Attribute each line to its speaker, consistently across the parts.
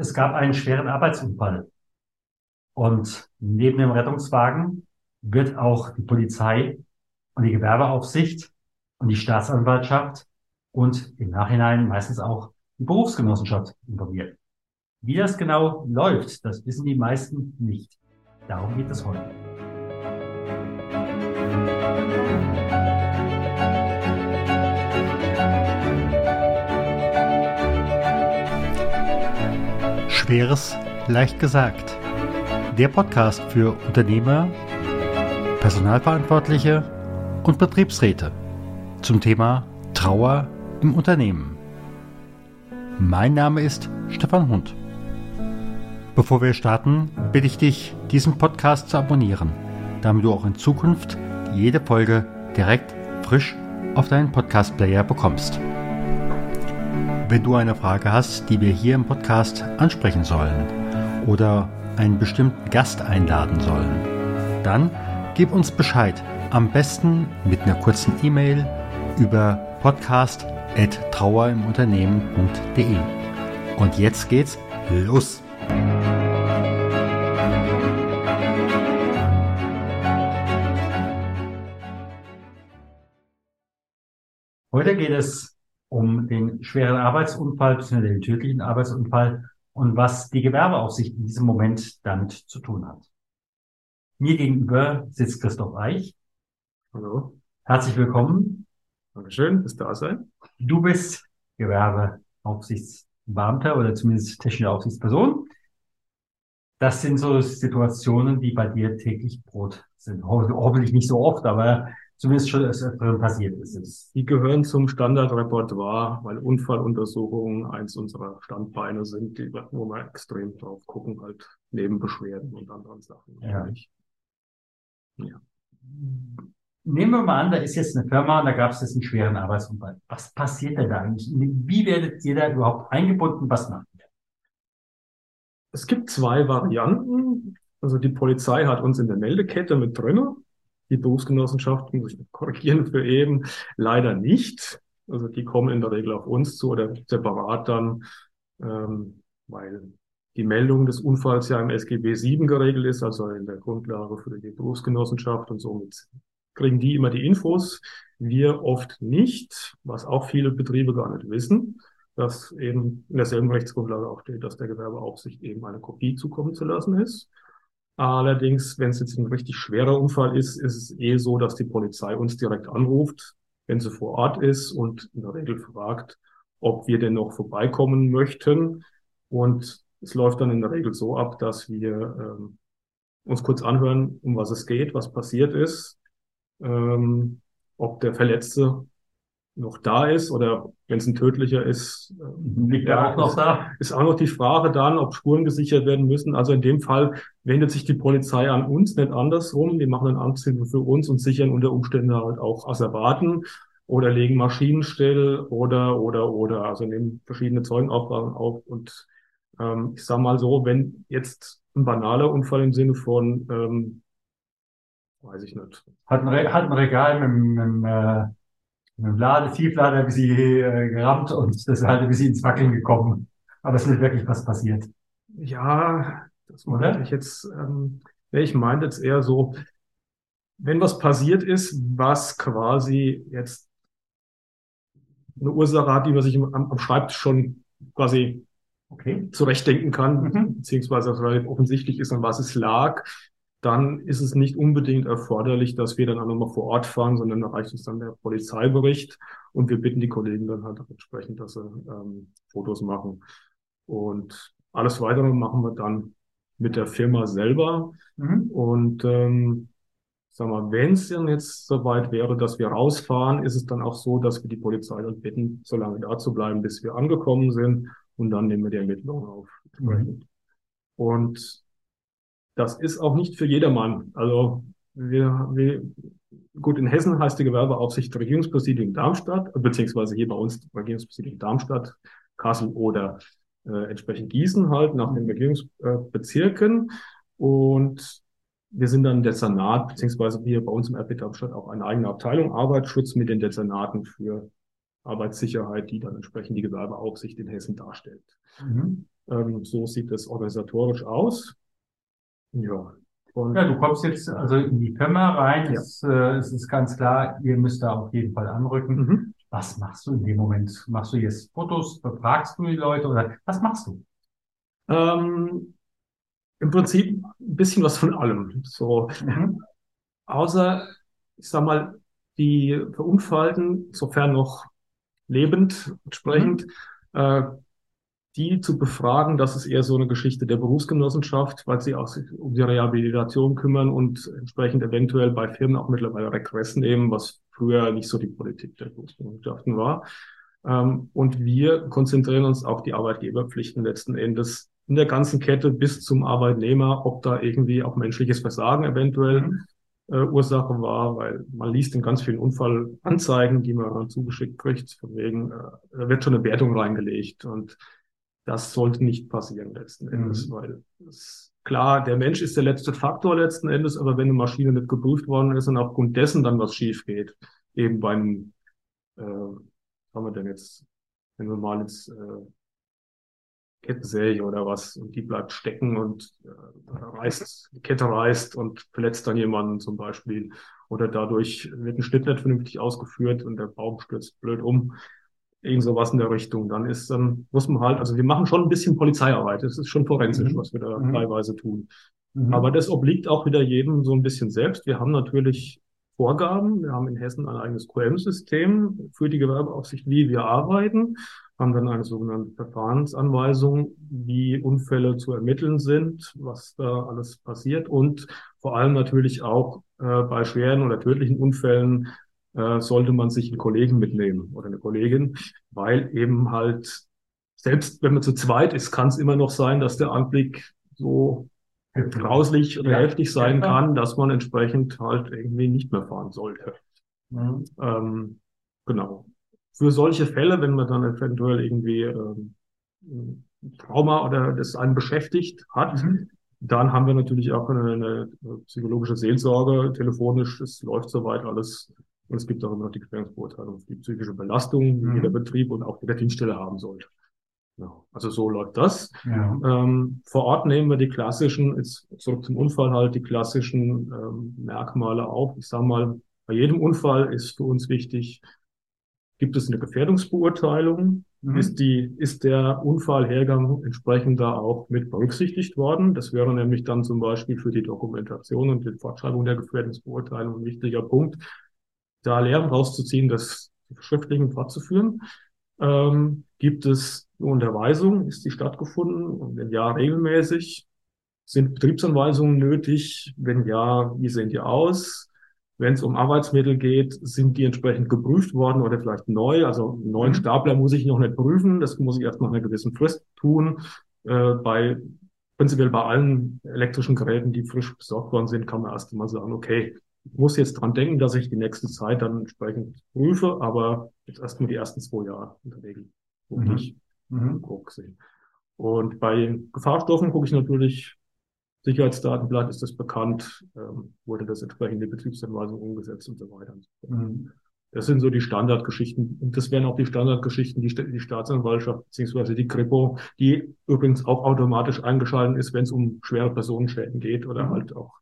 Speaker 1: Es gab einen schweren Arbeitsunfall. Und neben dem Rettungswagen wird auch die Polizei und die Gewerbeaufsicht und die Staatsanwaltschaft und im Nachhinein meistens auch die Berufsgenossenschaft involviert. Wie das genau läuft, das wissen die meisten nicht. Darum geht es heute.
Speaker 2: Schweres leicht gesagt. Der Podcast für Unternehmer, Personalverantwortliche und Betriebsräte zum Thema Trauer im Unternehmen. Mein Name ist Stefan Hund. Bevor wir starten, bitte ich dich, diesen Podcast zu abonnieren, damit du auch in Zukunft jede Folge direkt frisch auf deinen Podcast-Player bekommst. Wenn du eine Frage hast, die wir hier im Podcast ansprechen sollen oder einen bestimmten Gast einladen sollen, dann gib uns Bescheid. Am besten mit einer kurzen E-Mail über podcast.trauerimunternehmen.de. Und jetzt geht's los!
Speaker 1: Heute geht es schweren Arbeitsunfall, bzw. den tödlichen Arbeitsunfall und was die Gewerbeaufsicht in diesem Moment damit zu tun hat. Mir gegenüber sitzt Christoph Eich.
Speaker 3: Hallo.
Speaker 1: Herzlich willkommen.
Speaker 3: Dankeschön, dass da sein.
Speaker 1: Du bist Gewerbeaufsichtsbeamter oder zumindest technische Aufsichtsperson. Das sind so Situationen, die bei dir täglich Brot sind. Ho hoffentlich nicht so oft, aber zumindest schon passiert ist.
Speaker 3: Die gehören zum Standardrepertoire, weil Unfalluntersuchungen eins unserer Standbeine sind, die, wo wir extrem drauf gucken, halt neben Beschwerden und anderen Sachen.
Speaker 1: Ja. ja. Nehmen wir mal an, da ist jetzt eine Firma und da gab es jetzt einen schweren Arbeitsunfall. Was passiert denn da eigentlich? Wie werdet ihr da überhaupt eingebunden? Was macht ihr?
Speaker 3: Es gibt zwei Varianten. Also die Polizei hat uns in der Meldekette mit drinne die Berufsgenossenschaften, muss ich korrigieren für eben, leider nicht. Also die kommen in der Regel auf uns zu oder separat dann, ähm, weil die Meldung des Unfalls ja im SGB 7 geregelt ist, also in der Grundlage für die Berufsgenossenschaft und somit kriegen die immer die Infos. Wir oft nicht, was auch viele Betriebe gar nicht wissen, dass eben in derselben Rechtsgrundlage auch steht, dass der Gewerbeaufsicht eben eine Kopie zukommen zu lassen ist. Allerdings, wenn es jetzt ein richtig schwerer Unfall ist, ist es eh so, dass die Polizei uns direkt anruft, wenn sie vor Ort ist und in der Regel fragt, ob wir denn noch vorbeikommen möchten. Und es läuft dann in der Regel so ab, dass wir ähm, uns kurz anhören, um was es geht, was passiert ist, ähm, ob der Verletzte noch da ist oder wenn es ein tödlicher ist,
Speaker 1: äh, liegt er auch noch da.
Speaker 3: Ist auch noch die Frage dann, ob Spuren gesichert werden müssen. Also in dem Fall wendet sich die Polizei an uns, nicht andersrum. Die machen dann Amtshilfe für uns und sichern unter Umständen halt auch Asservaten oder legen Maschinen still oder, oder, oder. Also nehmen verschiedene Zeugenaufgaben auf. Und ähm, ich sage mal so, wenn jetzt ein banaler Unfall im Sinne von, ähm, weiß ich nicht.
Speaker 1: Hat ein, Re hat ein Regal mit, mit, mit äh mit dem Lade, Tieflader ein bisschen äh, gerammt und das ist halt ein bisschen ins Wackeln gekommen. Aber es ist nicht wirklich was passiert.
Speaker 3: Ja, das meinte ich jetzt, ähm, ich meinte jetzt eher so, wenn was passiert ist, was quasi jetzt eine Ursache hat, die man sich am, am Schreibtisch schon quasi okay. zurechtdenken kann, mhm. beziehungsweise relativ offensichtlich ist, an was es lag, dann ist es nicht unbedingt erforderlich, dass wir dann auch nochmal vor Ort fahren, sondern da reicht uns dann der Polizeibericht und wir bitten die Kollegen dann halt entsprechend, dass sie ähm, Fotos machen. Und alles weitere machen wir dann mit der Firma selber. Mhm. Und ähm, sag mal, wenn es dann jetzt soweit wäre, dass wir rausfahren, ist es dann auch so, dass wir die Polizei dann bitten, so lange da zu bleiben, bis wir angekommen sind und dann nehmen wir die Ermittlungen auf. Mhm. Und das ist auch nicht für jedermann. Also wir, wir, gut, in Hessen heißt die Gewerbeaufsicht Regierungspräsidium Darmstadt, beziehungsweise hier bei uns Regierungspräsidium Darmstadt, Kassel oder äh, entsprechend Gießen halt nach den Regierungsbezirken. Und wir sind dann Dezernat, beziehungsweise hier bei uns im RP Darmstadt auch eine eigene Abteilung Arbeitsschutz mit den Dezernaten für Arbeitssicherheit, die dann entsprechend die Gewerbeaufsicht in Hessen darstellt. Mhm. Ähm, so sieht es organisatorisch aus.
Speaker 1: Ja. Und ja, du kommst jetzt also in die Firma rein. Ja. Es, äh, es ist ganz klar, ihr müsst da auf jeden Fall anrücken. Mhm. Was machst du in dem Moment? Machst du jetzt Fotos? Befragst du die Leute oder was machst du?
Speaker 3: Ähm, Im Prinzip ein bisschen was von allem. So, mhm. außer, ich sag mal, die Verunfallten, sofern noch lebend entsprechend, mhm. äh, die zu befragen, das ist eher so eine Geschichte der Berufsgenossenschaft, weil sie auch sich um die Rehabilitation kümmern und entsprechend eventuell bei Firmen auch mittlerweile Regress nehmen, was früher nicht so die Politik der Berufsgenossenschaften war. Ähm, und wir konzentrieren uns auf die Arbeitgeberpflichten letzten Endes in der ganzen Kette bis zum Arbeitnehmer, ob da irgendwie auch menschliches Versagen eventuell mhm. äh, Ursache war, weil man liest in ganz vielen Unfallanzeigen, die man dann zugeschickt kriegt, von wegen, äh, da wird schon eine Wertung reingelegt und das sollte nicht passieren letzten. Endes, mhm. weil es, klar, der Mensch ist der letzte Faktor letzten Endes, aber wenn eine Maschine nicht geprüft worden ist und aufgrund dessen dann was schief geht, eben beim, äh, was haben wir denn jetzt, wenn wir mal ins äh, Kettensäge oder was und die bleibt stecken und äh, reißt, die Kette reißt und verletzt dann jemanden zum Beispiel oder dadurch wird ein Schnitt nicht vernünftig ausgeführt und der Baum stürzt blöd um irgend sowas in der Richtung. Dann ist, dann muss man halt, also wir machen schon ein bisschen Polizeiarbeit. Das ist schon forensisch, mhm. was wir da mhm. teilweise tun. Mhm. Aber das obliegt auch wieder jedem so ein bisschen selbst. Wir haben natürlich Vorgaben. Wir haben in Hessen ein eigenes QM-System für die Gewerbeaufsicht, wie wir arbeiten, haben dann eine sogenannte Verfahrensanweisung, wie Unfälle zu ermitteln sind, was da alles passiert und vor allem natürlich auch äh, bei schweren oder tödlichen Unfällen äh, sollte man sich einen Kollegen mitnehmen oder eine Kollegin, weil eben halt, selbst wenn man zu zweit ist, kann es immer noch sein, dass der Anblick so grauslich oder ja. heftig sein kann, dass man entsprechend halt irgendwie nicht mehr fahren sollte. Mhm. Ähm, genau. Für solche Fälle, wenn man dann eventuell irgendwie ähm, Trauma oder das einen beschäftigt hat, mhm. dann haben wir natürlich auch eine, eine psychologische Seelsorge telefonisch. Es läuft soweit alles und es gibt auch immer noch die Gefährdungsbeurteilung, die psychische Belastung, die mhm. jeder Betrieb und auch jeder Dienststelle haben sollte. Ja, also so läuft das. Ja. Ähm, vor Ort nehmen wir die klassischen, jetzt zurück zum Unfall halt, die klassischen ähm, Merkmale auf. Ich sage mal, bei jedem Unfall ist für uns wichtig, gibt es eine Gefährdungsbeurteilung? Mhm. Ist die, ist der Unfallhergang entsprechend da auch mit berücksichtigt worden? Das wäre nämlich dann zum Beispiel für die Dokumentation und die Fortschreibung der Gefährdungsbeurteilung ein wichtiger Punkt da Lehren rauszuziehen, das schriftlichen fortzuführen. Ähm, gibt es eine Unterweisung? Ist die stattgefunden? Und wenn ja, regelmäßig? Sind Betriebsanweisungen nötig? Wenn ja, wie sehen die aus? Wenn es um Arbeitsmittel geht, sind die entsprechend geprüft worden oder vielleicht neu? Also einen neuen mhm. Stapler muss ich noch nicht prüfen. Das muss ich erst nach einer gewissen Frist tun. Äh, bei prinzipiell bei allen elektrischen Geräten, die frisch besorgt worden sind, kann man erst einmal sagen, okay, muss jetzt dran denken, dass ich die nächste Zeit dann entsprechend prüfe, aber jetzt erstmal die ersten zwei Jahre Regel gucke mhm. ich mhm. gucke Und bei Gefahrstoffen gucke ich natürlich Sicherheitsdatenblatt, ist das bekannt, ähm, wurde das entsprechend in die Betriebsanweisung umgesetzt und so weiter. Mhm. Das sind so die Standardgeschichten. Und das wären auch die Standardgeschichten, die die Staatsanwaltschaft beziehungsweise die Kripo, die übrigens auch automatisch eingeschaltet ist, wenn es um schwere Personenschäden geht oder mhm. halt auch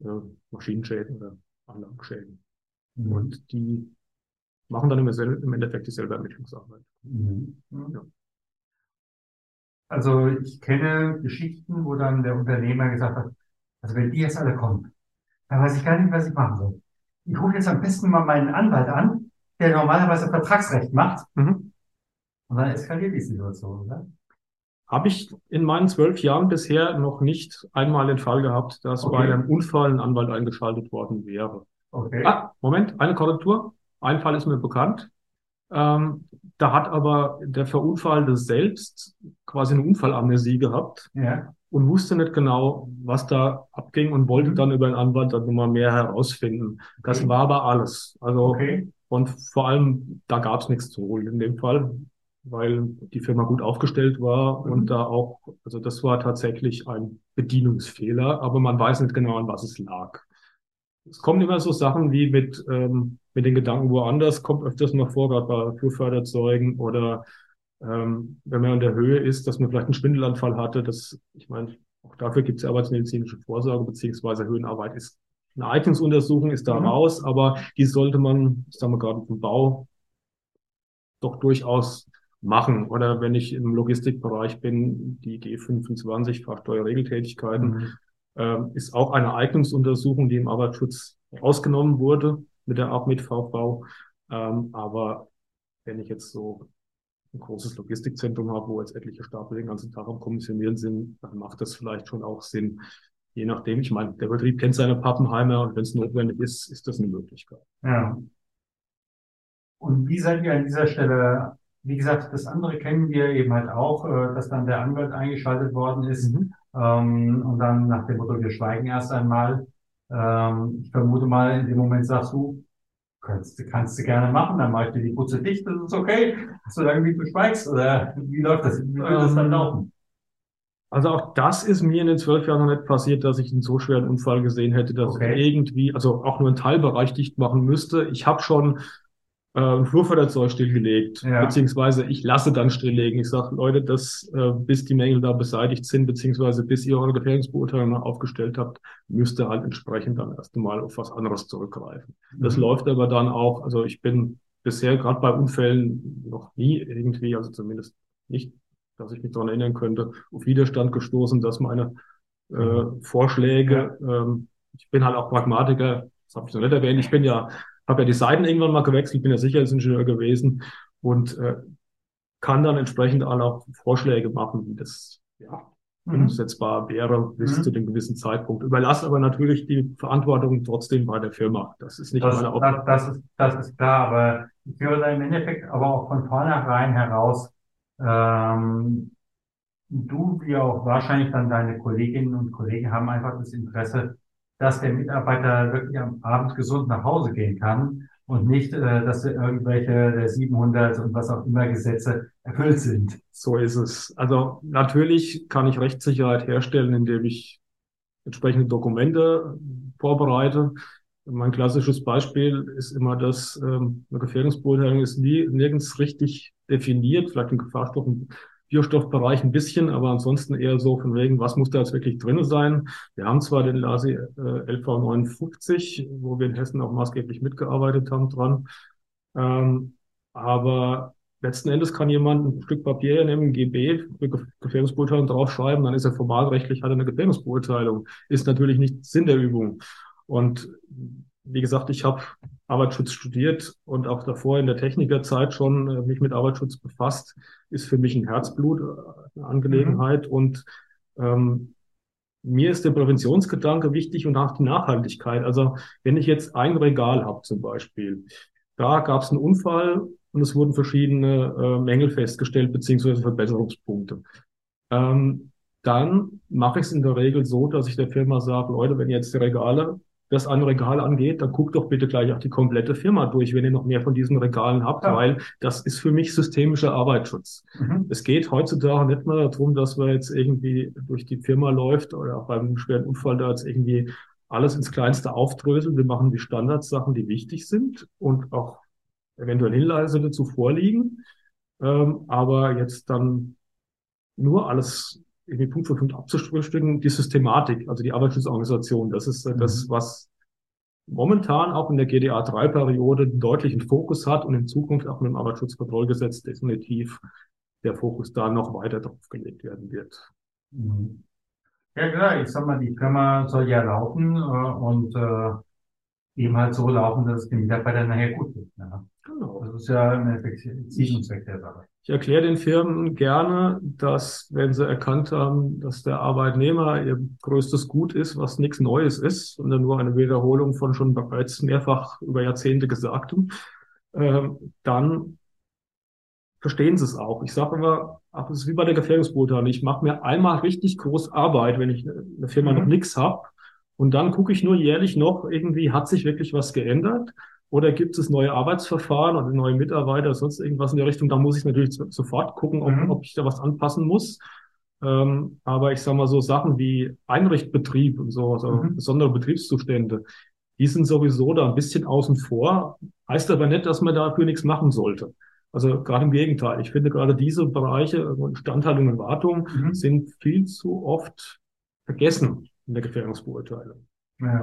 Speaker 3: äh, Maschinenschäden oder Anlagenschäden. Mhm. Und die machen dann im Endeffekt dieselbe Ermittlungsarbeit. Mhm. Ja.
Speaker 1: Also ich kenne Geschichten, wo dann der Unternehmer gesagt hat, also wenn die jetzt alle kommen, dann weiß ich gar nicht, was ich machen soll. Ich rufe jetzt am besten mal meinen Anwalt an, der normalerweise Vertragsrecht macht. Mhm. Und dann eskaliert die Situation, oder?
Speaker 3: Habe ich in meinen zwölf Jahren bisher noch nicht einmal den Fall gehabt, dass okay. bei einem Unfall ein Anwalt eingeschaltet worden wäre. Okay. Ah, Moment, eine Korrektur. Ein Fall ist mir bekannt. Ähm, da hat aber der Verunfallte selbst quasi eine Unfallamnesie gehabt ja. und wusste nicht genau, was da abging und wollte dann über den Anwalt dann nochmal mehr herausfinden. Das okay. war aber alles. Also okay. und vor allem, da gab es nichts zu holen in dem Fall weil die Firma gut aufgestellt war mhm. und da auch, also das war tatsächlich ein Bedienungsfehler, aber man weiß nicht genau, an was es lag. Es kommen immer so Sachen wie mit, ähm, mit den Gedanken woanders, kommt öfters noch vor, gerade bei Flugförderzeugen oder ähm, wenn man an der Höhe ist, dass man vielleicht einen Schwindelanfall hatte. Das, ich meine, auch dafür gibt es arbeitsmedizinische Vorsorge beziehungsweise Höhenarbeit ist eine Eignungsuntersuchung ist da mhm. raus, aber die sollte man, sagen wir gerade im Bau, doch durchaus machen. Oder wenn ich im Logistikbereich bin, die G25, Fahrsteuerregeltätigkeiten, mhm. äh, ist auch eine Eignungsuntersuchung, die im Arbeitsschutz rausgenommen wurde mit der Art mit VV. Ähm, aber wenn ich jetzt so ein großes Logistikzentrum habe, wo jetzt etliche Stapel den ganzen Tag am Kommissionieren sind, dann macht das vielleicht schon auch Sinn. Je nachdem, ich meine, der Betrieb kennt seine Pappenheimer und wenn es notwendig ist, ist das eine Möglichkeit.
Speaker 1: Ja. Und wie seid ihr an dieser Stelle, wie gesagt, das andere kennen wir eben halt auch, äh, dass dann der Anwalt eingeschaltet worden ist mhm. ähm, und dann nach dem Motto, wir schweigen erst einmal. Ähm, ich vermute mal, in dem Moment sagst du, kannst, kannst du gerne machen, dann mache ich dir die Putze dicht, das ist okay, solange wie du schweigst. Oder wie läuft das? Wie würde das dann laufen?
Speaker 3: Also auch das ist mir in den zwölf Jahren noch nicht passiert, dass ich einen so schweren Unfall gesehen hätte, dass okay. ich irgendwie, also auch nur einen Teilbereich dicht machen müsste. Ich habe schon äh, ein Flurförderzeug stillgelegt, ja. beziehungsweise ich lasse dann stilllegen. Ich sage, Leute, das, äh, bis die Mängel da beseitigt sind, beziehungsweise bis ihr eure Gefährdungsbeurteilung aufgestellt habt, müsst ihr halt entsprechend dann erst einmal auf was anderes zurückgreifen. Mhm. Das läuft aber dann auch, also ich bin bisher gerade bei Unfällen noch nie irgendwie, also zumindest nicht, dass ich mich daran erinnern könnte, auf Widerstand gestoßen, dass meine äh, mhm. Vorschläge, ähm, ich bin halt auch Pragmatiker, das habe ich noch nicht erwähnt, ich bin ja habe ja die Seiten irgendwann mal gewechselt, bin ja Sicherheitsingenieur gewesen und äh, kann dann entsprechend auch Vorschläge machen, wie das ja, mhm. umsetzbar wäre bis mhm. zu dem gewissen Zeitpunkt. Überlasse aber natürlich die Verantwortung trotzdem bei der Firma. Das ist nicht
Speaker 1: das,
Speaker 3: meine
Speaker 1: Aufgabe. Das, das, ist, das ist klar, aber ich höre da im Endeffekt aber auch von vornherein heraus, ähm, du wie auch wahrscheinlich dann deine Kolleginnen und Kollegen haben einfach das Interesse, dass der Mitarbeiter wirklich am Abend gesund nach Hause gehen kann und nicht, äh, dass irgendwelche der 700 und was auch immer Gesetze erfüllt sind.
Speaker 3: So ist es. Also natürlich kann ich Rechtssicherheit herstellen, indem ich entsprechende Dokumente vorbereite. Mein klassisches Beispiel ist immer, dass ähm, eine Gefährdungsbeurteilung ist nie nirgends richtig definiert, vielleicht in Gefahrstoffen Biostoffbereich ein bisschen, aber ansonsten eher so von wegen, was muss da jetzt wirklich drin sein? Wir haben zwar den LASI äh, LV 59, wo wir in Hessen auch maßgeblich mitgearbeitet haben dran, ähm, aber letzten Endes kann jemand ein Stück Papier nehmen, GB, Gefährdungsbeurteilung draufschreiben, dann ist er formalrechtlich, hat er eine Gefährdungsbeurteilung. Ist natürlich nicht Sinn der Übung. Und wie gesagt, ich habe Arbeitsschutz studiert und auch davor in der Technikerzeit schon äh, mich mit Arbeitsschutz befasst, ist für mich ein Herzblut, äh, eine Angelegenheit. Mhm. Und ähm, mir ist der Präventionsgedanke wichtig und auch die Nachhaltigkeit. Also wenn ich jetzt ein Regal habe zum Beispiel, da gab es einen Unfall und es wurden verschiedene äh, Mängel festgestellt beziehungsweise Verbesserungspunkte. Ähm, dann mache ich es in der Regel so, dass ich der Firma sage, Leute, wenn ihr jetzt die Regale das an Regal angeht, dann guckt doch bitte gleich auch die komplette Firma durch, wenn ihr noch mehr von diesen Regalen habt, ja. weil das ist für mich systemischer Arbeitsschutz. Mhm. Es geht heutzutage nicht mehr darum, dass man jetzt irgendwie durch die Firma läuft oder auch beim schweren Unfall da jetzt irgendwie alles ins Kleinste aufdröselt. Wir machen die Standardsachen, die wichtig sind und auch eventuell Hinweise dazu vorliegen. Ähm, aber jetzt dann nur alles irgendwie Punkt für Punkt abzufrühstücken, die Systematik, also die Arbeitsschutzorganisation, das ist äh, mhm. das, was momentan auch in der GDA-3-Periode einen deutlichen Fokus hat und in Zukunft auch mit dem Arbeitsschutzkontrollgesetz definitiv der Fokus da noch weiter drauf gelegt werden wird.
Speaker 1: Mhm. Ja klar, ich sag mal, die Firma soll ja laufen äh, und äh, eben halt so laufen, dass es den Mitarbeitern nachher gut geht. Ja. Genau. Das ist ja Ziel und Zweck der Sache.
Speaker 3: Ich erkläre den Firmen gerne, dass wenn sie erkannt haben, dass der Arbeitnehmer ihr größtes Gut ist, was nichts Neues ist, sondern nur eine Wiederholung von schon bereits mehrfach über Jahrzehnte Gesagtem, äh, dann verstehen sie es auch. Ich sage immer, ach, es ist wie bei der Gefährdungsbeurteilung. Ich mache mir einmal richtig groß Arbeit, wenn ich eine Firma mhm. noch nichts habe. Und dann gucke ich nur jährlich noch, irgendwie hat sich wirklich was geändert. Oder gibt es neue Arbeitsverfahren oder neue Mitarbeiter, sonst irgendwas in der Richtung? Da muss ich natürlich sofort gucken, ob, mhm. ob ich da was anpassen muss. Ähm, aber ich sage mal so Sachen wie Einrichtbetrieb und so, also mhm. besondere Betriebszustände, die sind sowieso da ein bisschen außen vor. Heißt aber nicht, dass man dafür nichts machen sollte. Also gerade im Gegenteil. Ich finde gerade diese Bereiche, Instandhaltung und Wartung, mhm. sind viel zu oft vergessen in der Gefährdungsbeurteilung. Ja.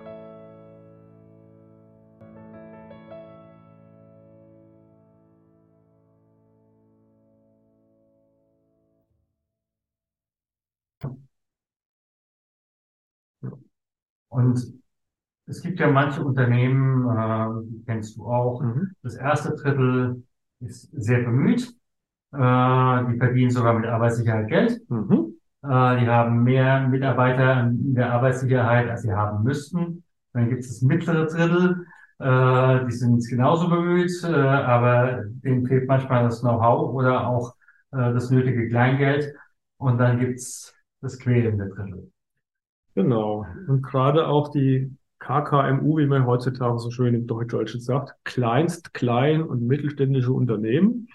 Speaker 1: Und es gibt ja manche Unternehmen, äh, die kennst du auch, mhm. das erste Drittel ist sehr bemüht. Äh, die verdienen sogar mit Arbeitssicherheit Geld. Mhm. Äh, die haben mehr Mitarbeiter in der Arbeitssicherheit, als sie haben müssten. Dann gibt es das mittlere Drittel, äh, die sind genauso bemüht, äh, aber denen fehlt manchmal das Know-how oder auch äh, das nötige Kleingeld. Und dann gibt's das quälende Drittel.
Speaker 3: Genau. Und gerade auch die KKMU, wie man heutzutage so schön im Deutschdeutschen sagt, kleinst, klein und mittelständische Unternehmen,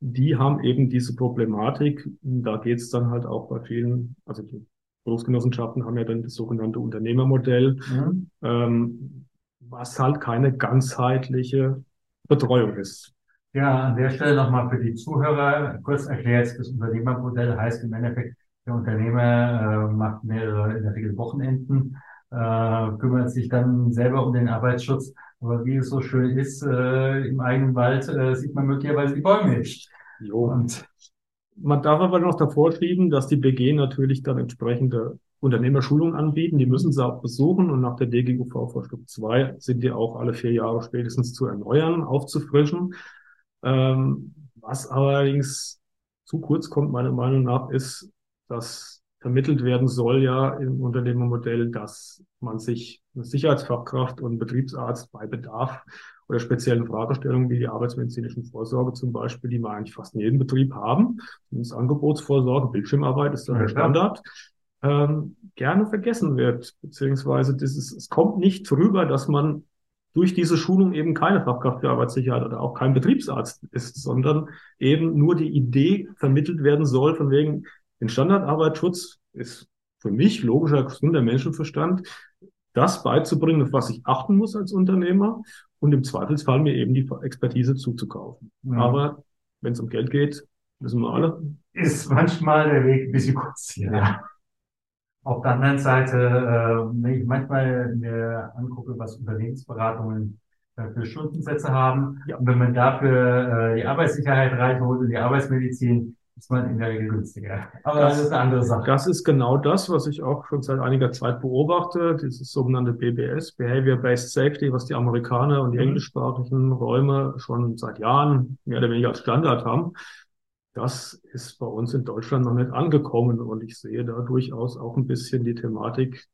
Speaker 3: die haben eben diese Problematik. Da geht es dann halt auch bei vielen, also die Berufsgenossenschaften haben ja dann das sogenannte Unternehmermodell, mhm. ähm, was halt keine ganzheitliche Betreuung ist.
Speaker 1: Ja, an der Stelle nochmal für die Zuhörer kurz erklärt, das Unternehmermodell heißt im Endeffekt, der Unternehmer äh, macht mehrere, in der Regel Wochenenden, äh, kümmert sich dann selber um den Arbeitsschutz. Aber wie es so schön ist, äh, im eigenen Wald äh, sieht man möglicherweise die Bäume nicht.
Speaker 3: Jo. Und man darf aber noch davor schieben, dass die BG natürlich dann entsprechende Unternehmerschulungen anbieten. Die müssen sie auch besuchen und nach der DGUV-Vorschrift 2 sind die auch alle vier Jahre spätestens zu erneuern, aufzufrischen. Ähm, was allerdings zu kurz kommt, meiner Meinung nach, ist dass vermittelt werden soll ja im Unternehmermodell, dass man sich eine Sicherheitsfachkraft und Betriebsarzt bei Bedarf oder speziellen Fragestellungen wie die arbeitsmedizinischen Vorsorge zum Beispiel, die wir eigentlich fast in jedem Betrieb haben, zumindest Angebotsvorsorge, Bildschirmarbeit ist da der Standard, ähm, gerne vergessen wird, beziehungsweise dieses, es kommt nicht rüber, dass man durch diese Schulung eben keine Fachkraft für Arbeitssicherheit oder auch kein Betriebsarzt ist, sondern eben nur die Idee vermittelt werden soll, von wegen, den Standardarbeitsschutz ist für mich logischer, gesunder Menschenverstand, das beizubringen, auf was ich achten muss als Unternehmer und im Zweifelsfall mir eben die Expertise zuzukaufen. Ja. Aber wenn es um Geld geht, wissen wir alle.
Speaker 1: Ist manchmal der Weg ein bisschen kurz hier. Ja. Auf der anderen Seite, äh, wenn ich manchmal mir angucke, was Unternehmensberatungen äh, für Stundensätze haben, ja. und wenn man dafür äh, die Arbeitssicherheit reinholt und die Arbeitsmedizin, ist man in der Regel günstiger.
Speaker 3: Aber das, das, ist eine andere Sache. Das ist genau das, was ich auch schon seit einiger Zeit beobachte, dieses sogenannte BBS, Behavior-Based Safety, was die Amerikaner und die mhm. englischsprachigen Räume schon seit Jahren mehr oder weniger als Standard haben. Das ist bei uns in Deutschland noch nicht angekommen und ich sehe da durchaus auch ein bisschen die Thematik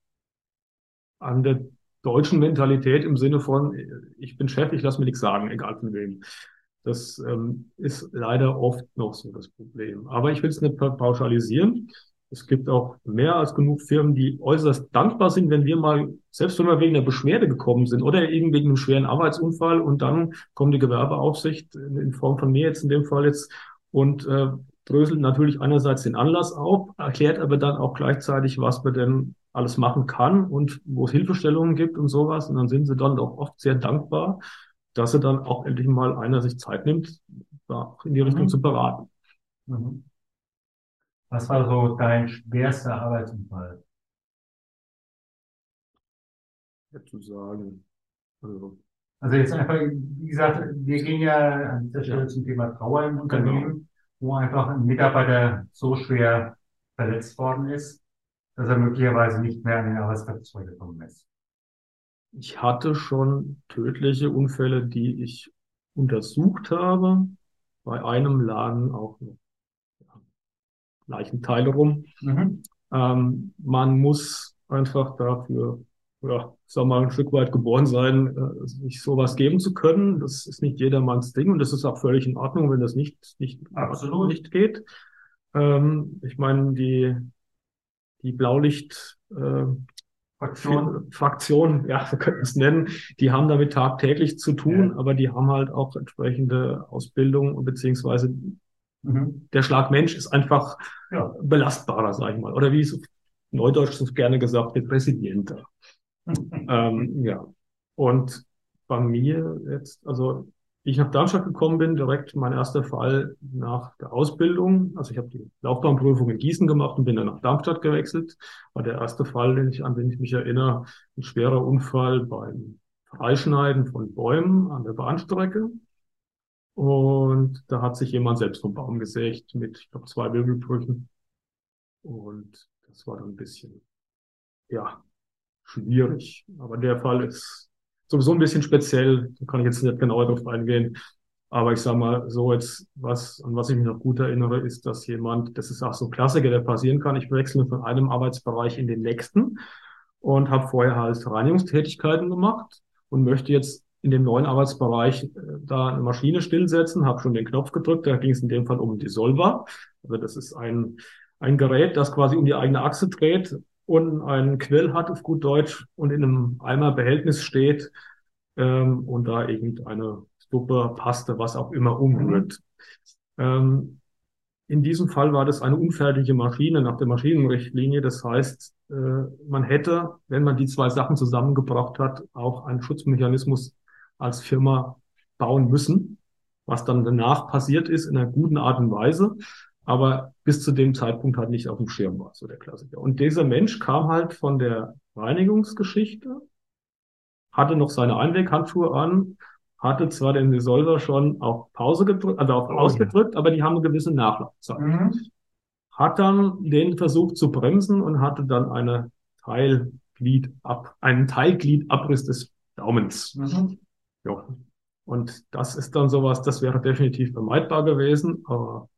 Speaker 3: an der deutschen Mentalität im Sinne von, ich bin Chef, ich lasse mir nichts sagen, egal von wem. Das ähm, ist leider oft noch so das Problem. Aber ich will es nicht pauschalisieren. es gibt auch mehr als genug Firmen, die äußerst dankbar sind, wenn wir mal, selbst wenn wir wegen einer Beschwerde gekommen sind oder eben wegen einem schweren Arbeitsunfall und dann kommt die Gewerbeaufsicht in Form von mir jetzt in dem Fall jetzt und äh, dröselt natürlich einerseits den Anlass auf, erklärt aber dann auch gleichzeitig, was man denn alles machen kann und wo es Hilfestellungen gibt und sowas. Und dann sind sie dann doch oft sehr dankbar, dass sie dann auch endlich mal einer sich Zeit nimmt, da in die Richtung mhm. zu beraten. Mhm.
Speaker 1: Was war so dein schwerster Arbeitsunfall?
Speaker 3: Ja, zu sagen.
Speaker 1: Also, also jetzt einfach, wie gesagt, wir gehen ja an dieser Stelle ja. zum Thema Trauer im Unternehmen, genau. wo einfach ein Mitarbeiter so schwer verletzt worden ist, dass er möglicherweise nicht mehr an den Arbeitsplatz zurückgekommen ist.
Speaker 3: Ich hatte schon tödliche Unfälle, die ich untersucht habe. Bei einem lagen auch noch Leichenteile rum. Mhm. Ähm, man muss einfach dafür, ja, sag mal, ein Stück weit geboren sein, äh, sich sowas geben zu können. Das ist nicht jedermanns Ding und das ist auch völlig in Ordnung, wenn das nicht, nicht, Absolut. nicht geht. Ähm, ich meine, die, die Blaulicht, äh, Fraktion. Fraktion, ja, wir könnten es nennen, die haben damit tagtäglich zu tun, ja. aber die haben halt auch entsprechende Ausbildung beziehungsweise Mhm. Der Schlag Mensch ist einfach ja. belastbarer, sag ich mal. Oder wie es Neudeutsch so gerne gesagt wird, resilienter. ähm, ja. Und bei mir jetzt, also wie ich nach Darmstadt gekommen bin, direkt mein erster Fall nach der Ausbildung. Also ich habe die Laufbahnprüfung in Gießen gemacht und bin dann nach Darmstadt gewechselt. War der erste Fall, den ich, an den ich mich erinnere, ein schwerer Unfall beim Freischneiden von Bäumen an der Bahnstrecke. Und da hat sich jemand selbst vom Baum gesägt mit, ich glaube, zwei Wirbelbrüchen. Und das war dann ein bisschen, ja, schwierig. Aber der Fall ist sowieso ein bisschen speziell. Da kann ich jetzt nicht genauer drauf eingehen. Aber ich sag mal, so jetzt, was, an was ich mich noch gut erinnere, ist, dass jemand, das ist auch so ein Klassiker, der passieren kann. Ich wechsle von einem Arbeitsbereich in den nächsten und habe vorher halt Reinigungstätigkeiten gemacht und möchte jetzt in dem neuen Arbeitsbereich äh, da eine Maschine stillsetzen, habe schon den Knopf gedrückt, da ging es in dem Fall um die Solva. Also das ist ein, ein Gerät, das quasi um die eigene Achse dreht und einen Quell hat auf gut Deutsch und in einem Eimerbehältnis steht ähm, und da irgendeine Suppe, Paste, was auch immer umrührt. Ähm, in diesem Fall war das eine unfertige Maschine nach der Maschinenrichtlinie. Das heißt, äh, man hätte, wenn man die zwei Sachen zusammengebracht hat, auch einen Schutzmechanismus als Firma bauen müssen, was dann danach passiert ist in einer guten Art und Weise, aber bis zu dem Zeitpunkt halt nicht auf dem Schirm war, so der Klassiker. Und dieser Mensch kam halt von der Reinigungsgeschichte, hatte noch seine Einweghandschuhe an, hatte zwar den Resolver schon auf Pause gedrückt, also auf oh, ausgedrückt, aber die haben eine gewisse Nachlaufzeit. Mhm. Hat dann den versucht zu bremsen und hatte dann eine Teilglied ab, einen Teilgliedabriss des Daumens. Mhm. Ja. Und das ist dann sowas, das wäre definitiv vermeidbar gewesen. Aber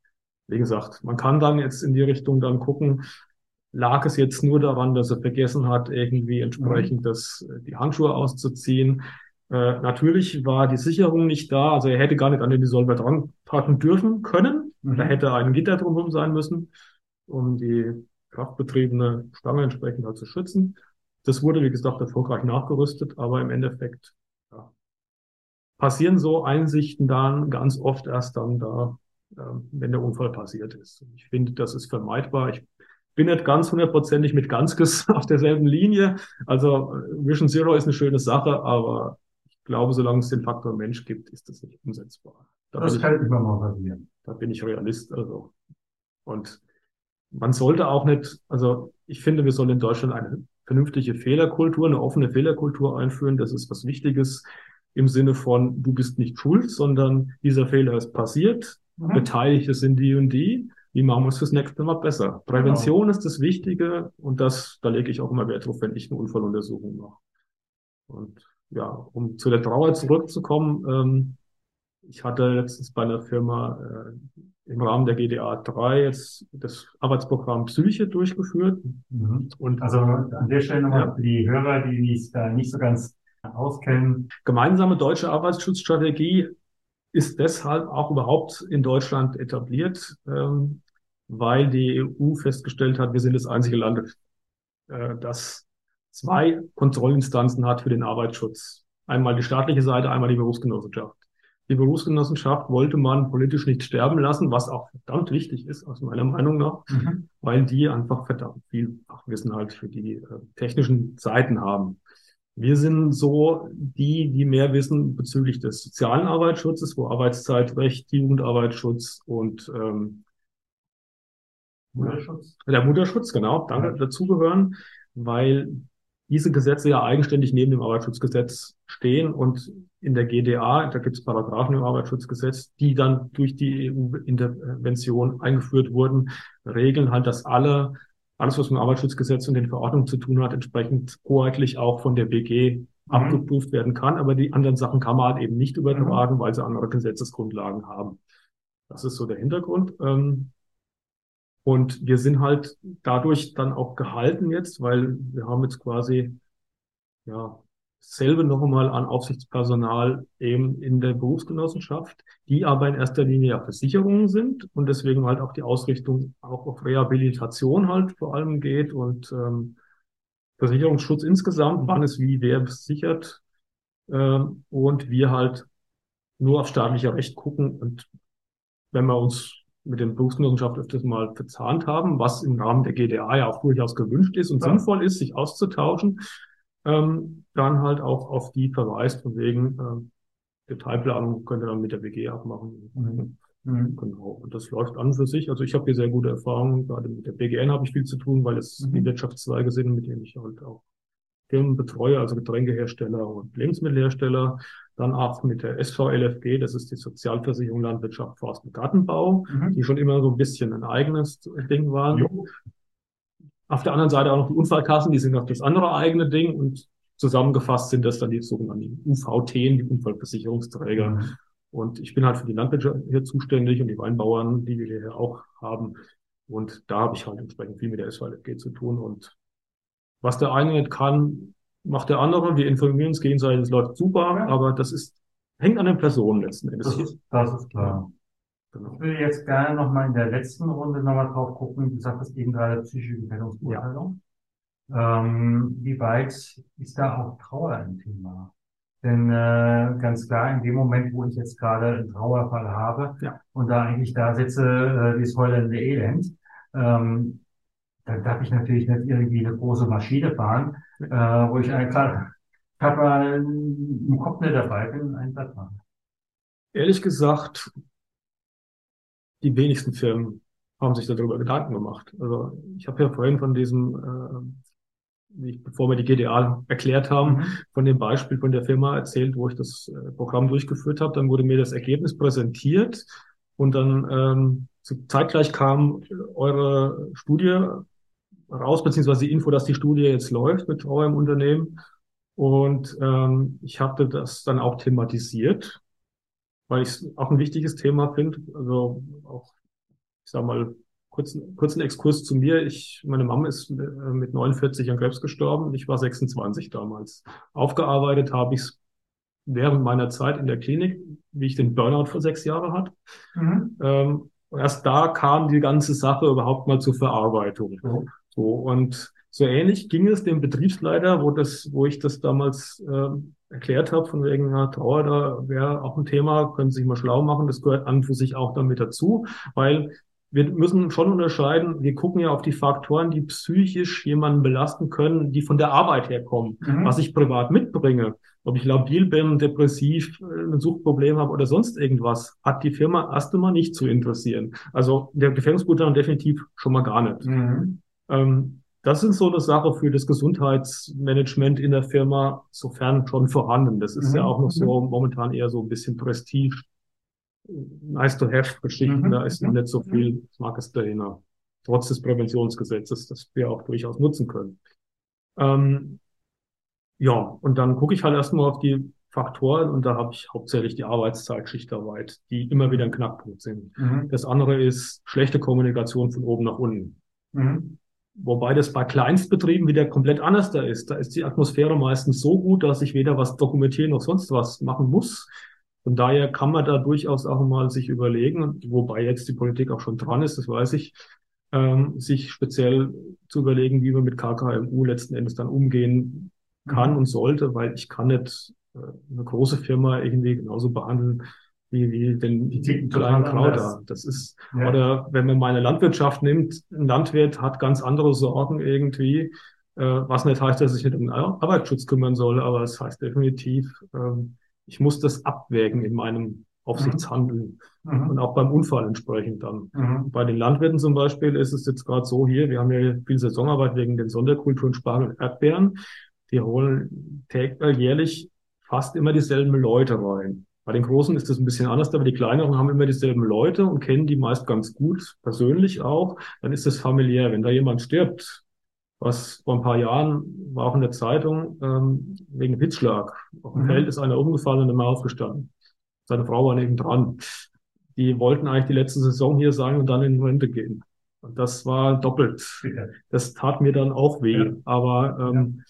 Speaker 3: wie gesagt, man kann dann jetzt in die Richtung dann gucken, lag es jetzt nur daran, dass er vergessen hat, irgendwie entsprechend mhm. das, äh, die Handschuhe auszuziehen. Äh, natürlich war die Sicherung nicht da, also er hätte gar nicht an den Dissolver dran packen dürfen können. Mhm. Da hätte ein Gitter drumherum sein müssen, um die kraftbetriebene Stange entsprechend halt zu schützen. Das wurde, wie gesagt, erfolgreich nachgerüstet, aber im Endeffekt passieren so Einsichten dann ganz oft erst dann da, wenn der Unfall passiert ist. Ich finde, das ist vermeidbar. Ich bin nicht ganz hundertprozentig mit Ganskes auf derselben Linie. Also äh, Vision Zero ist eine schöne Sache, aber ich glaube, solange es den Faktor Mensch gibt, ist das nicht umsetzbar.
Speaker 1: Da das kann ich, immer mal passieren.
Speaker 3: Da bin ich Realist. Also. Und man sollte auch nicht, also ich finde, wir sollen in Deutschland eine vernünftige Fehlerkultur, eine offene Fehlerkultur einführen. Das ist was Wichtiges im Sinne von, du bist nicht schuld, sondern dieser Fehler ist passiert, mhm. Beteiligte sind die und die. Wie machen wir es fürs nächste Mal besser? Prävention genau. ist das Wichtige und das, da lege ich auch immer Wert drauf, wenn ich eine Unfalluntersuchung mache. Und ja, um zu der Trauer zurückzukommen, ähm, ich hatte letztens bei einer Firma äh, im Rahmen der GDA 3 jetzt das Arbeitsprogramm Psyche durchgeführt.
Speaker 1: Mhm. Und also an der Stelle nochmal ja. für die Hörer, die es da nicht so ganz auskennen.
Speaker 3: Gemeinsame deutsche Arbeitsschutzstrategie ist deshalb auch überhaupt in Deutschland etabliert. Ähm, weil die EU festgestellt hat, wir sind das einzige Land, äh, das zwei Kontrollinstanzen hat für den Arbeitsschutz. Einmal die staatliche Seite, einmal die Berufsgenossenschaft. Die Berufsgenossenschaft wollte man politisch nicht sterben lassen, was auch verdammt wichtig ist, aus meiner Meinung nach, mhm. weil die einfach verdammt viel Fachwissen halt für die äh, technischen Seiten haben. Wir sind so die, die mehr wissen bezüglich des sozialen Arbeitsschutzes, wo Arbeitszeitrecht, Jugendarbeitsschutz und ähm, Mutterschutz. Der Mutterschutz, genau, danke, dazugehören, weil diese Gesetze ja eigenständig neben dem Arbeitsschutzgesetz stehen und in der GDA, da gibt es Paragraphen im Arbeitsschutzgesetz, die dann durch die EU-Intervention eingeführt wurden, regeln halt, dass alle, alles was mit dem Arbeitsschutzgesetz und den Verordnungen zu tun hat, entsprechend hoheitlich auch von der BG mhm. abgeprüft werden kann. Aber die anderen Sachen kann man halt eben nicht übertragen, mhm. weil sie andere Gesetzesgrundlagen haben. Das ist so der Hintergrund. Ähm, und wir sind halt dadurch dann auch gehalten jetzt, weil wir haben jetzt quasi, ja, selbe noch einmal an Aufsichtspersonal eben in der Berufsgenossenschaft, die aber in erster Linie ja Versicherungen sind und deswegen halt auch die Ausrichtung auch auf Rehabilitation halt vor allem geht und ähm, Versicherungsschutz insgesamt, wann ist wie wer versichert ähm, und wir halt nur auf staatlicher Recht gucken und wenn wir uns mit dem Berufsgenossenschaft öfters mal verzahnt haben, was im Rahmen der GDA ja auch durchaus gewünscht ist und ja. sinnvoll ist, sich auszutauschen, ähm, dann halt auch auf die verweist, von wegen äh, Detailplanung könnte dann mit der WG abmachen. Mhm. Mhm. Genau. Und das läuft an für sich. Also ich habe hier sehr gute Erfahrungen. Gerade mit der BGN habe ich viel zu tun, weil es mhm. die Wirtschaftszweige sind, mit denen ich halt auch Firmen betreue, also Getränkehersteller und Lebensmittelhersteller. Dann auch mit der SVLFG, das ist die Sozialversicherung Landwirtschaft, Forst und Gartenbau, mhm. die schon immer so ein bisschen ein eigenes Ding waren. Jo. Auf der anderen Seite auch noch die Unfallkassen, die sind noch das andere eigene Ding und zusammengefasst sind das dann die sogenannten UVT, die Unfallversicherungsträger. Mhm. Und ich bin halt für die Landwirtschaft hier zuständig und die Weinbauern, die wir hier auch haben. Und da habe ich halt entsprechend viel mit der SVLFG zu tun. Und was der eine nicht kann, macht der andere. Wir informieren uns gegenseitig, es läuft super, aber das ist, hängt an den Personen letzten Endes.
Speaker 1: Das ist, das ist klar. Genau. Ich würde jetzt gerne nochmal in der letzten Runde nochmal drauf gucken. Du sagtest eben gerade psychische Gefährdungsbeurteilung. Ja. Ähm, wie weit ist da auch Trauer ein Thema? Denn äh, ganz klar, in dem Moment, wo ich jetzt gerade einen Trauerfall habe ja. und da eigentlich da sitze, äh, dieses heulende Elend, ähm, dann darf ich natürlich nicht irgendwie eine große Maschine fahren, äh, wo ich gerade mal im Kopf nicht dabei bin, ein Blatt machen.
Speaker 3: Ehrlich gesagt, die wenigsten Firmen haben sich darüber Gedanken gemacht. Also ich habe ja vorhin von diesem, äh, bevor wir die GDA erklärt haben, mhm. von dem Beispiel von der Firma erzählt, wo ich das äh, Programm durchgeführt habe. Dann wurde mir das Ergebnis präsentiert und dann ähm, zeitgleich kam eure Studie raus, beziehungsweise die Info, dass die Studie jetzt läuft mit im Unternehmen. Und ähm, ich hatte das dann auch thematisiert, weil ich es auch ein wichtiges Thema finde. Also auch, ich sag mal, kurzen, kurzen Exkurs zu mir. Ich, meine Mama ist mit 49 an Krebs gestorben. Ich war 26 damals. Aufgearbeitet habe ich es während meiner Zeit in der Klinik, wie ich den Burnout vor sechs Jahren hatte. Mhm. Ähm, erst da kam die ganze Sache überhaupt mal zur Verarbeitung. Mhm. So, und so ähnlich ging es dem Betriebsleiter, wo das, wo ich das damals äh, erklärt habe, von wegen ja, Trauer, da wäre auch ein Thema, können Sie sich mal schlau machen, das gehört an für sich auch damit dazu, weil wir müssen schon unterscheiden, wir gucken ja auf die Faktoren, die psychisch jemanden belasten können, die von der Arbeit herkommen, mhm. was ich privat mitbringe. Ob ich labil bin, depressiv, ein Suchtproblem habe oder sonst irgendwas, hat die Firma erst einmal nicht zu interessieren. Also der Gefängnisguthaben definitiv schon mal gar nicht. Mhm. Ähm, das ist so eine Sache für das Gesundheitsmanagement in der Firma, sofern schon vorhanden. Das ist mhm. ja auch noch so mhm. momentan eher so ein bisschen Prestige, nice to have Geschichten. Mhm. Da ist noch nicht so viel Smarkes dahinter. Trotz des Präventionsgesetzes, das wir auch durchaus nutzen können. Ähm, ja, und dann gucke ich halt erstmal auf die Faktoren und da habe ich hauptsächlich die Arbeitszeit, Schichtarbeit, die immer wieder ein Knackpunkt sind. Mhm. Das andere ist schlechte Kommunikation von oben nach unten. Wobei das bei Kleinstbetrieben wieder komplett anders da ist. Da ist die Atmosphäre meistens so gut, dass ich weder was dokumentieren noch sonst was machen muss. Von daher kann man da durchaus auch mal sich überlegen, wobei jetzt die Politik auch schon dran ist, das weiß ich, ähm, sich speziell zu überlegen, wie man mit KKMU letzten Endes dann umgehen kann und sollte, weil ich kann nicht äh, eine große Firma irgendwie genauso behandeln wie, wie den die kleinen Krauter. Das ist, ja. oder wenn man meine Landwirtschaft nimmt, ein Landwirt hat ganz andere Sorgen irgendwie, äh, was nicht heißt, dass ich nicht um den Arbeitsschutz kümmern soll, aber es heißt definitiv, ähm, ich muss das abwägen in meinem Aufsichtshandeln mhm. und auch beim Unfall entsprechend dann. Mhm. Bei den Landwirten zum Beispiel ist es jetzt gerade so hier, wir haben ja viel Saisonarbeit wegen den Sonderkulturen Spargel und Erdbeeren. Die holen täglich jährlich fast immer dieselben Leute rein. Bei den Großen ist das ein bisschen anders, aber die kleineren haben immer dieselben Leute und kennen die meist ganz gut, persönlich auch. Dann ist das familiär. Wenn da jemand stirbt, was vor ein paar Jahren war auch in der Zeitung, ähm, wegen Hitzschlag. Auf dem mhm. Feld ist einer umgefallen und immer aufgestanden. Seine Frau war neben dran. Die wollten eigentlich die letzte Saison hier sein und dann in die Rente gehen. Und das war doppelt. Das tat mir dann auch weh. Ja. Aber ähm,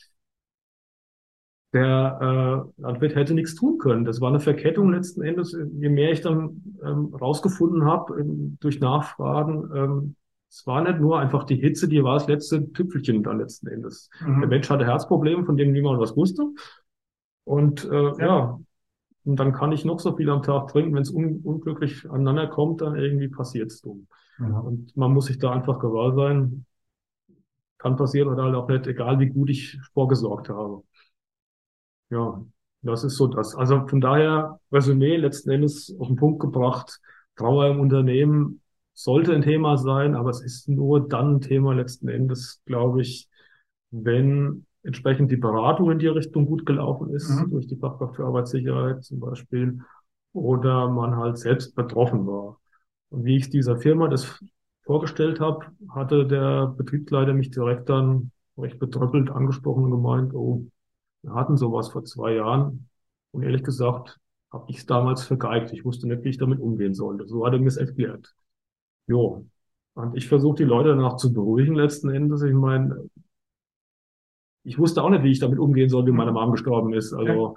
Speaker 3: der äh, Landwirt hätte nichts tun können. Das war eine Verkettung letzten Endes. Je mehr ich dann ähm, rausgefunden habe ähm, durch Nachfragen, ähm, es war nicht nur einfach die Hitze, die war das letzte Tüpfelchen dann letzten Endes. Mhm. Der Mensch hatte Herzprobleme, von denen niemand was wusste. Und äh, ja. ja. und dann kann ich noch so viel am Tag trinken, wenn es un unglücklich aneinander kommt, dann irgendwie passiert's dumm. Mhm. Und man muss sich da einfach gewahr sein. Kann passieren oder halt auch nicht, egal wie gut ich vorgesorgt habe. Ja, das ist so das. Also von daher, Resümee letzten Endes auf den Punkt gebracht. Trauer im Unternehmen sollte ein Thema sein, aber es ist nur dann ein Thema letzten Endes, glaube ich, wenn entsprechend die Beratung in die Richtung gut gelaufen ist, mhm. durch die Fachkraft für Arbeitssicherheit zum Beispiel, oder man halt selbst betroffen war. Und wie ich dieser Firma das vorgestellt habe, hatte der Betriebsleiter mich direkt dann recht betröppelt angesprochen und gemeint, oh, wir hatten sowas vor zwei Jahren und ehrlich gesagt habe ich es damals vergeigt. Ich wusste nicht, wie ich damit umgehen sollte. So hat er mir es erklärt. Jo. Und ich versuche die Leute danach zu beruhigen letzten Endes. Ich meine, ich wusste auch nicht, wie ich damit umgehen soll, wie meine Mom gestorben ist. Also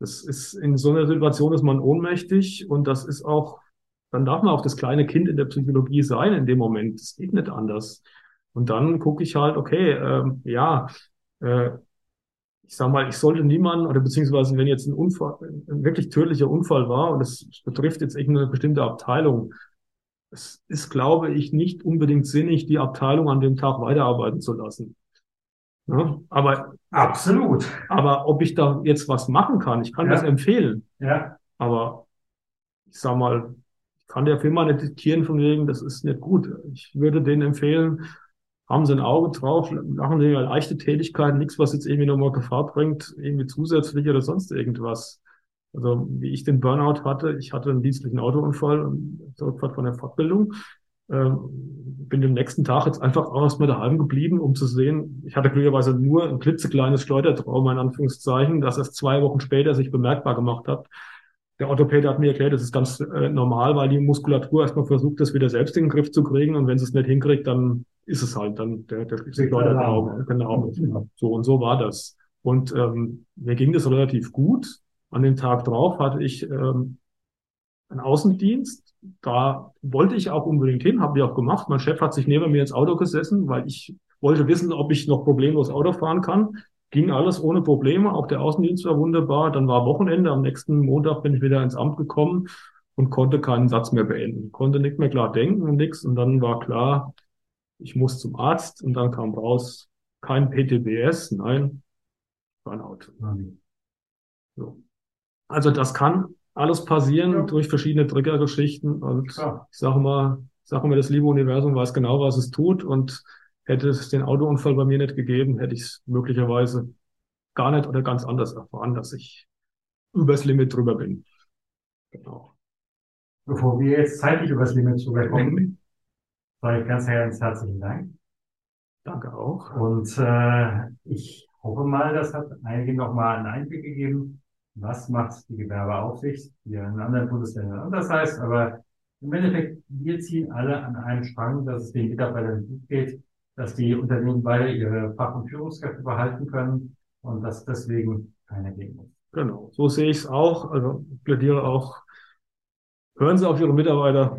Speaker 3: das ist in so einer Situation ist man ohnmächtig und das ist auch, dann darf man auch das kleine Kind in der Psychologie sein in dem Moment. Das geht nicht anders. Und dann gucke ich halt, okay, ähm, ja, äh, ich sag mal, ich sollte niemanden, oder beziehungsweise wenn jetzt ein Unfall, ein wirklich tödlicher Unfall war und es betrifft jetzt irgendeine bestimmte Abteilung, es ist, glaube ich, nicht unbedingt sinnig, die Abteilung an dem Tag weiterarbeiten zu lassen. Ja, aber
Speaker 1: absolut.
Speaker 3: Aber ob ich da jetzt was machen kann, ich kann ja. das empfehlen.
Speaker 1: Ja.
Speaker 3: Aber ich sag mal, ich kann der Firma nicht diktieren von wegen, das ist nicht gut. Ich würde denen empfehlen, haben sie ein Auge drauf, machen sie leichte Tätigkeiten, nichts, was jetzt irgendwie nochmal Gefahr bringt, irgendwie zusätzlich oder sonst irgendwas. Also wie ich den Burnout hatte, ich hatte einen dienstlichen Autounfall Zurückfahrt von der Fortbildung. Ähm, bin den nächsten Tag jetzt einfach auch erstmal daheim geblieben, um zu sehen, ich hatte glücklicherweise nur ein klitzekleines Schleudertrauma in Anführungszeichen, das erst zwei Wochen später sich bemerkbar gemacht hat. Der Orthopäde hat mir erklärt, das ist ganz äh, normal, weil die Muskulatur erstmal versucht, das wieder selbst in den Griff zu kriegen und wenn sie es nicht hinkriegt, dann ist es halt dann der, der Schleudertrauma. Genau. So und so war das. Und ähm, mir ging das relativ gut. An dem Tag drauf hatte ich ähm, einen Außendienst. Da wollte ich auch unbedingt hin, habe ich auch gemacht. Mein Chef hat sich neben mir ins Auto gesessen, weil ich wollte wissen, ob ich noch problemlos Auto fahren kann. Ging alles ohne Probleme. Auch der Außendienst war wunderbar. Dann war Wochenende. Am nächsten Montag bin ich wieder ins Amt gekommen und konnte keinen Satz mehr beenden. Konnte nicht mehr klar denken und nichts. Und dann war klar, ich muss zum Arzt. Und dann kam raus, kein PTBS, nein, Burnout. Mhm. So. Also das kann alles passieren ja. durch verschiedene Triggergeschichten und ja. ich sage mal, ich sage mal, das liebe Universum weiß genau, was es tut und hätte es den Autounfall bei mir nicht gegeben, hätte ich es möglicherweise gar nicht oder ganz anders erfahren, dass ich übers Limit drüber bin.
Speaker 1: Genau. Bevor wir jetzt zeitlich übers Limit drüber kommen, sage ich ganz herzlichen Dank.
Speaker 3: Danke auch.
Speaker 1: Und äh, ich hoffe mal, das hat einigen nochmal einen Einblick gegeben, was macht die Gewerbeaufsicht, die in anderen Bundesländern anders heißt, aber im Endeffekt, wir ziehen alle an einem Strang, dass es den Mitarbeitern gut geht, dass die Unternehmen beide ihre Fach- und Führungskräfte behalten können und dass deswegen keiner gehen muss.
Speaker 3: Genau, so sehe ich es auch. Also plädiere auch, hören Sie auf Ihre Mitarbeiter.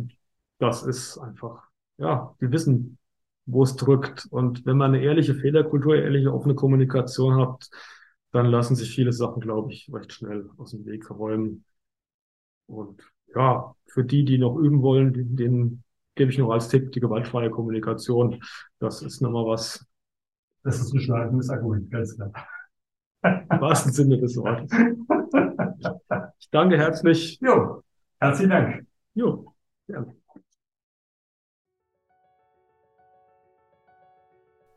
Speaker 3: Das ist einfach, ja, die wissen wo es drückt. Und wenn man eine ehrliche Fehlerkultur, ehrliche offene Kommunikation hat, dann lassen sich viele Sachen, glaube ich, recht schnell aus dem Weg räumen. Und ja, für die, die noch üben wollen, denen gebe ich noch als Tipp die gewaltfreie Kommunikation. Das ist nochmal was.
Speaker 4: Das ist ein schneidendes Argument, ganz klar.
Speaker 3: Im wahrsten Sinne des Wortes. Ich danke herzlich.
Speaker 4: Jo, herzlichen Dank.
Speaker 3: Jo, ja.